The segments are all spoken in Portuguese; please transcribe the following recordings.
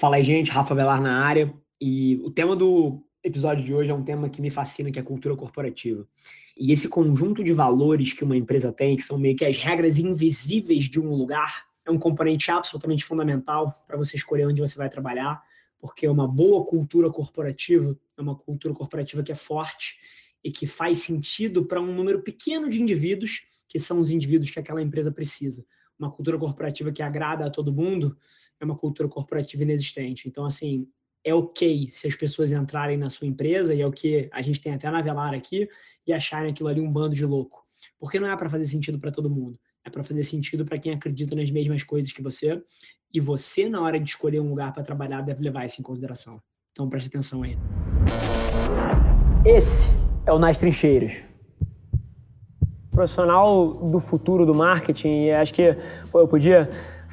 Fala aí, gente. Rafa Velar na área. E o tema do episódio de hoje é um tema que me fascina, que é a cultura corporativa. E esse conjunto de valores que uma empresa tem, que são meio que as regras invisíveis de um lugar, é um componente absolutamente fundamental para você escolher onde você vai trabalhar, porque uma boa cultura corporativa é uma cultura corporativa que é forte e que faz sentido para um número pequeno de indivíduos, que são os indivíduos que aquela empresa precisa. Uma cultura corporativa que agrada a todo mundo é uma cultura corporativa inexistente. Então, assim, é ok se as pessoas entrarem na sua empresa, e é o que a gente tem até na Velar aqui, e acharem aquilo ali um bando de louco. Porque não é para fazer sentido para todo mundo. É para fazer sentido para quem acredita nas mesmas coisas que você. E você, na hora de escolher um lugar para trabalhar, deve levar isso em consideração. Então preste atenção aí. Esse é o Nas Trincheiras. Profissional do futuro do marketing, e acho que pô, eu podia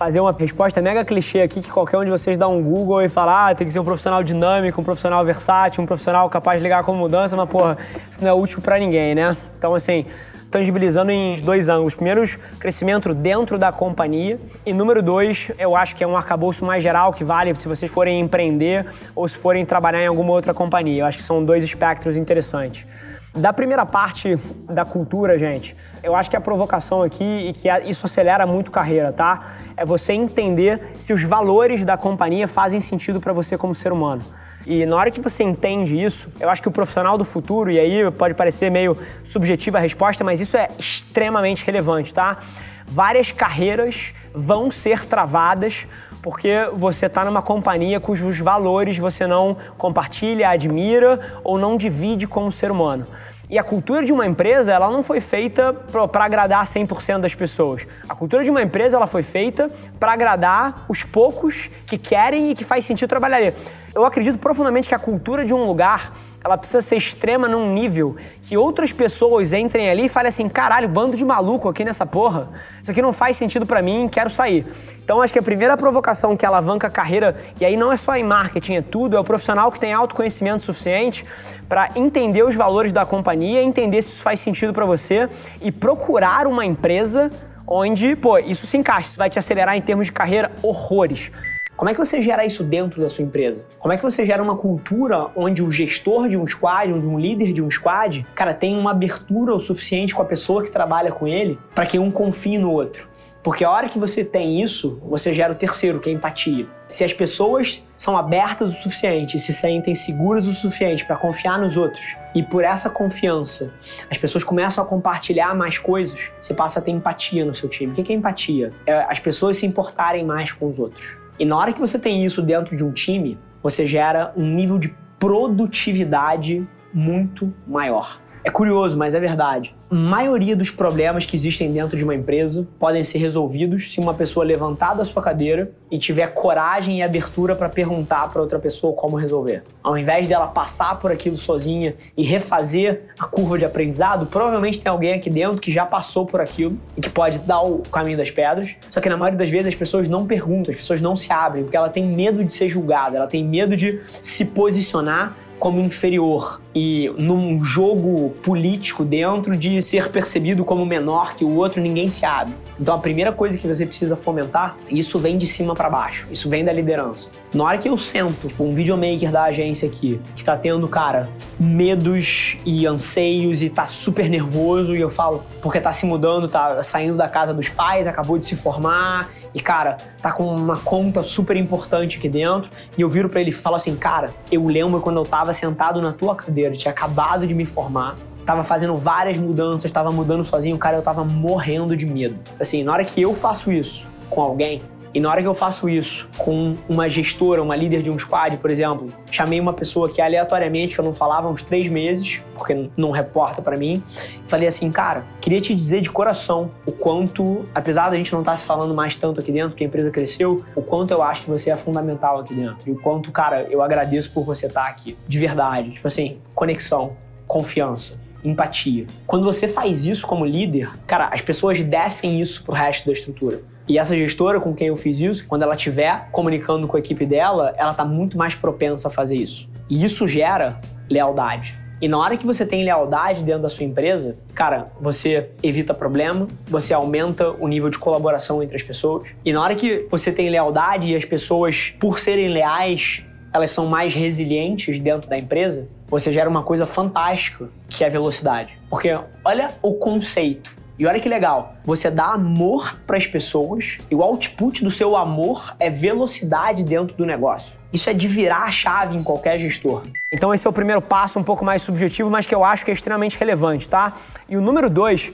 fazer uma resposta mega clichê aqui que qualquer um de vocês dá um Google e fala, ah, tem que ser um profissional dinâmico, um profissional versátil, um profissional capaz de ligar com mudança, mas porra, isso não é útil para ninguém, né? Então, assim, tangibilizando em dois ângulos. Primeiro, crescimento dentro da companhia. E número dois, eu acho que é um arcabouço mais geral que vale se vocês forem empreender ou se forem trabalhar em alguma outra companhia. Eu acho que são dois espectros interessantes. Da primeira parte da cultura, gente, eu acho que a provocação aqui e que isso acelera muito carreira, tá? É você entender se os valores da companhia fazem sentido para você como ser humano. E na hora que você entende isso, eu acho que o profissional do futuro, e aí pode parecer meio subjetiva a resposta, mas isso é extremamente relevante, tá? Várias carreiras vão ser travadas porque você está numa companhia cujos valores você não compartilha, admira ou não divide com o ser humano. E a cultura de uma empresa, ela não foi feita para agradar 100% das pessoas. A cultura de uma empresa, ela foi feita para agradar os poucos que querem e que faz sentido trabalhar ali. Eu acredito profundamente que a cultura de um lugar ela precisa ser extrema num nível que outras pessoas entrem ali e falem assim: caralho, bando de maluco aqui nessa porra. Isso aqui não faz sentido para mim, quero sair. Então acho que a primeira provocação que alavanca a carreira, e aí não é só em marketing, é tudo, é o profissional que tem autoconhecimento suficiente para entender os valores da companhia, entender se isso faz sentido para você e procurar uma empresa onde, pô, isso se encaixa, isso vai te acelerar em termos de carreira horrores. Como é que você gera isso dentro da sua empresa? Como é que você gera uma cultura onde o gestor de um squad, onde um líder de um squad, cara, tem uma abertura o suficiente com a pessoa que trabalha com ele para que um confie no outro? Porque a hora que você tem isso, você gera o terceiro, que é empatia. Se as pessoas são abertas o suficiente, se sentem seguras o suficiente para confiar nos outros, e por essa confiança as pessoas começam a compartilhar mais coisas, você passa a ter empatia no seu time. O que é empatia? É as pessoas se importarem mais com os outros. E na hora que você tem isso dentro de um time, você gera um nível de produtividade muito maior. É curioso, mas é verdade. A maioria dos problemas que existem dentro de uma empresa podem ser resolvidos se uma pessoa levantar da sua cadeira e tiver coragem e abertura para perguntar para outra pessoa como resolver. Ao invés dela passar por aquilo sozinha e refazer a curva de aprendizado, provavelmente tem alguém aqui dentro que já passou por aquilo e que pode dar o caminho das pedras. Só que na maioria das vezes as pessoas não perguntam, as pessoas não se abrem, porque ela tem medo de ser julgada, ela tem medo de se posicionar como inferior e num jogo político dentro de ser percebido como menor que o outro, ninguém se abre. Então a primeira coisa que você precisa fomentar, isso vem de cima para baixo, isso vem da liderança. Na hora que eu sento, tipo, um videomaker da agência aqui, que está tendo, cara, medos e anseios e tá super nervoso, e eu falo, porque tá se mudando, tá saindo da casa dos pais, acabou de se formar, e, cara, tá com uma conta super importante aqui dentro, e eu viro para ele e falo assim, cara, eu lembro quando eu tava sentado na tua cadeira, tinha acabado de me formar, tava fazendo várias mudanças, tava mudando sozinho, cara, eu tava morrendo de medo. Assim, na hora que eu faço isso com alguém, e na hora que eu faço isso com uma gestora, uma líder de um squad, por exemplo, chamei uma pessoa que aleatoriamente, eu não falava há uns três meses, porque não reporta para mim, e falei assim, cara, queria te dizer de coração o quanto, apesar da gente não estar tá se falando mais tanto aqui dentro, porque a empresa cresceu, o quanto eu acho que você é fundamental aqui dentro. E o quanto, cara, eu agradeço por você estar tá aqui. De verdade. Tipo assim, conexão, confiança empatia. Quando você faz isso como líder, cara, as pessoas descem isso pro resto da estrutura. E essa gestora com quem eu fiz isso, quando ela estiver comunicando com a equipe dela, ela está muito mais propensa a fazer isso. E isso gera lealdade. E na hora que você tem lealdade dentro da sua empresa, cara, você evita problema, você aumenta o nível de colaboração entre as pessoas. E na hora que você tem lealdade e as pessoas, por serem leais, elas são mais resilientes dentro da empresa, você gera uma coisa fantástica, que é a velocidade. Porque olha o conceito. E olha que legal, você dá amor para as pessoas e o output do seu amor é velocidade dentro do negócio. Isso é de virar a chave em qualquer gestor. Então esse é o primeiro passo, um pouco mais subjetivo, mas que eu acho que é extremamente relevante, tá? E o número dois,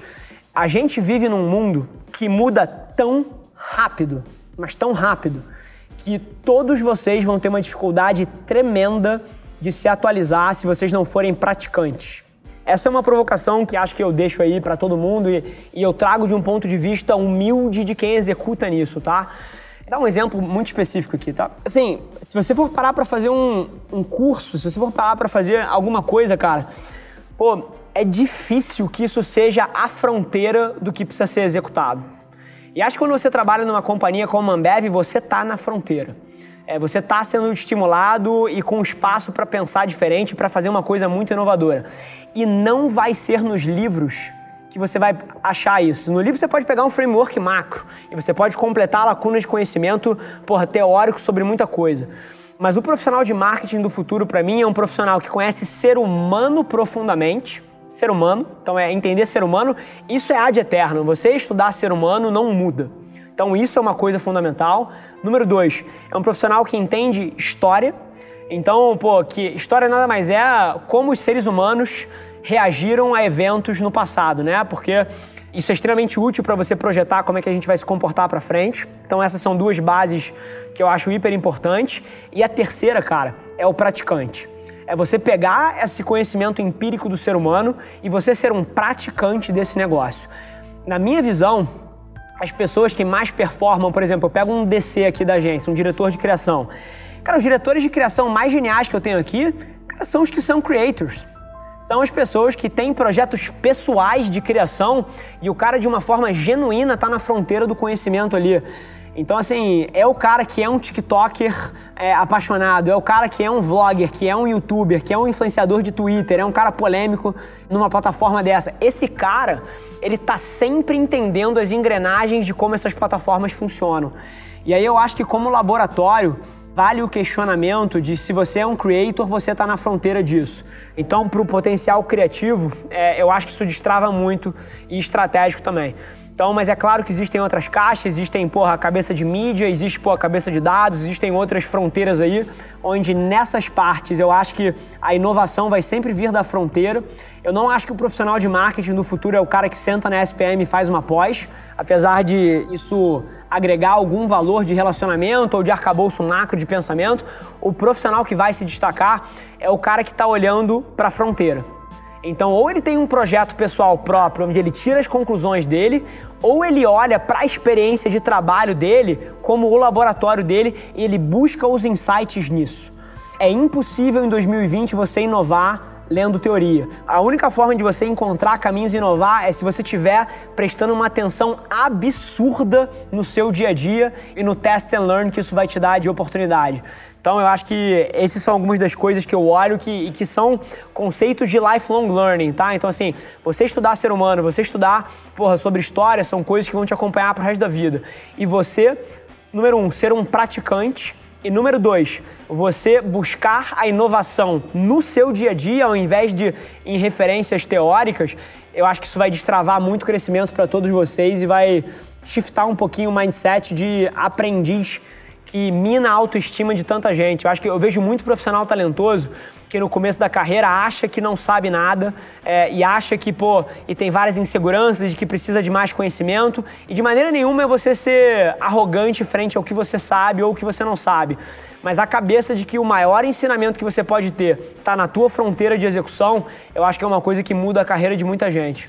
a gente vive num mundo que muda tão rápido, mas tão rápido, que todos vocês vão ter uma dificuldade tremenda de se atualizar se vocês não forem praticantes. Essa é uma provocação que acho que eu deixo aí para todo mundo e, e, eu trago de um ponto de vista humilde de quem executa nisso, tá? Dar um exemplo muito específico aqui, tá? Assim, se você for parar para fazer um, um curso, se você for parar para fazer alguma coisa, cara, pô, é difícil que isso seja a fronteira do que precisa ser executado. E acho que quando você trabalha numa companhia como a Ambev, você tá na fronteira. É, você está sendo estimulado e com espaço para pensar diferente, para fazer uma coisa muito inovadora. E não vai ser nos livros que você vai achar isso. No livro você pode pegar um framework macro e você pode completar lacunas de conhecimento porra, teórico sobre muita coisa. Mas o profissional de marketing do futuro, para mim, é um profissional que conhece ser humano profundamente, ser humano, então é entender ser humano, isso é ad eterno. Você estudar ser humano não muda. Então isso é uma coisa fundamental. Número dois, é um profissional que entende história. Então, pô, que história nada mais é como os seres humanos reagiram a eventos no passado, né? Porque isso é extremamente útil para você projetar como é que a gente vai se comportar para frente. Então essas são duas bases que eu acho hiper importantes. E a terceira, cara, é o praticante. É você pegar esse conhecimento empírico do ser humano e você ser um praticante desse negócio. Na minha visão, as pessoas que mais performam, por exemplo, eu pego um DC aqui da agência, um diretor de criação. Cara, os diretores de criação mais geniais que eu tenho aqui, cara, são os que são creators. São as pessoas que têm projetos pessoais de criação e o cara, de uma forma genuína, está na fronteira do conhecimento ali. Então, assim, é o cara que é um TikToker é, apaixonado, é o cara que é um vlogger, que é um youtuber, que é um influenciador de Twitter, é um cara polêmico numa plataforma dessa. Esse cara, ele tá sempre entendendo as engrenagens de como essas plataformas funcionam. E aí eu acho que como laboratório, vale o questionamento de se você é um creator, você está na fronteira disso. Então, para o potencial criativo, é, eu acho que isso destrava muito e estratégico também. Então, mas é claro que existem outras caixas, existem, porra, a cabeça de mídia, existe, porra, a cabeça de dados, existem outras fronteiras aí, onde nessas partes eu acho que a inovação vai sempre vir da fronteira. Eu não acho que o profissional de marketing do futuro é o cara que senta na SPM e faz uma pós, apesar de isso agregar algum valor de relacionamento ou de arcabouço macro de pensamento, o profissional que vai se destacar é o cara que está olhando para a fronteira. Então, ou ele tem um projeto pessoal próprio, onde ele tira as conclusões dele, ou ele olha para a experiência de trabalho dele como o laboratório dele e ele busca os insights nisso. É impossível em 2020 você inovar lendo teoria. A única forma de você encontrar caminhos e inovar é se você estiver prestando uma atenção absurda no seu dia a dia e no test and learn que isso vai te dar de oportunidade. Então eu acho que esses são algumas das coisas que eu olho que, que são conceitos de lifelong learning, tá? Então assim, você estudar ser humano, você estudar, porra, sobre história, são coisas que vão te acompanhar pro resto da vida. E você, número um, ser um praticante. E número dois, você buscar a inovação no seu dia a dia, ao invés de em referências teóricas, eu acho que isso vai destravar muito crescimento para todos vocês e vai shiftar um pouquinho o mindset de aprendiz que mina a autoestima de tanta gente. Eu acho que eu vejo muito profissional talentoso que no começo da carreira acha que não sabe nada é, e acha que, pô, e tem várias inseguranças de que precisa de mais conhecimento. E de maneira nenhuma é você ser arrogante frente ao que você sabe ou o que você não sabe. Mas a cabeça de que o maior ensinamento que você pode ter está na tua fronteira de execução, eu acho que é uma coisa que muda a carreira de muita gente.